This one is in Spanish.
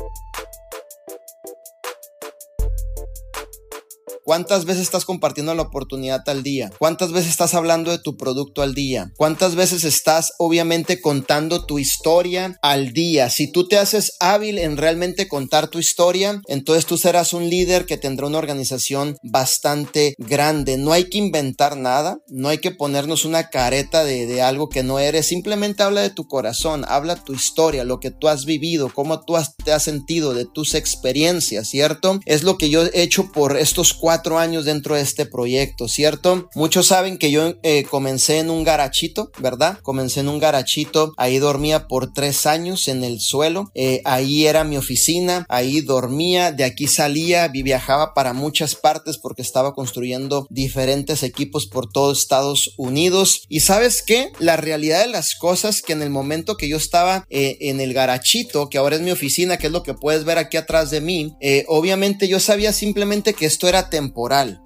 thank you ¿Cuántas veces estás compartiendo la oportunidad al día? ¿Cuántas veces estás hablando de tu producto al día? ¿Cuántas veces estás obviamente contando tu historia al día? Si tú te haces hábil en realmente contar tu historia, entonces tú serás un líder que tendrá una organización bastante grande. No hay que inventar nada, no hay que ponernos una careta de, algo que no eres. Simplemente habla de tu corazón, habla tu historia, lo que tú has vivido, cómo tú te has sentido, de tus experiencias, ¿cierto? Es lo que yo he hecho por estos cuatro años dentro de este proyecto, ¿cierto? Muchos saben que yo eh, comencé en un garachito, ¿verdad? Comencé en un garachito, ahí dormía por tres años en el suelo, eh, ahí era mi oficina, ahí dormía, de aquí salía, viajaba para muchas partes porque estaba construyendo diferentes equipos por todo Estados Unidos. Y sabes qué? La realidad de las cosas que en el momento que yo estaba eh, en el garachito, que ahora es mi oficina, que es lo que puedes ver aquí atrás de mí, obviamente yo sabía simplemente que esto era temporal temporal.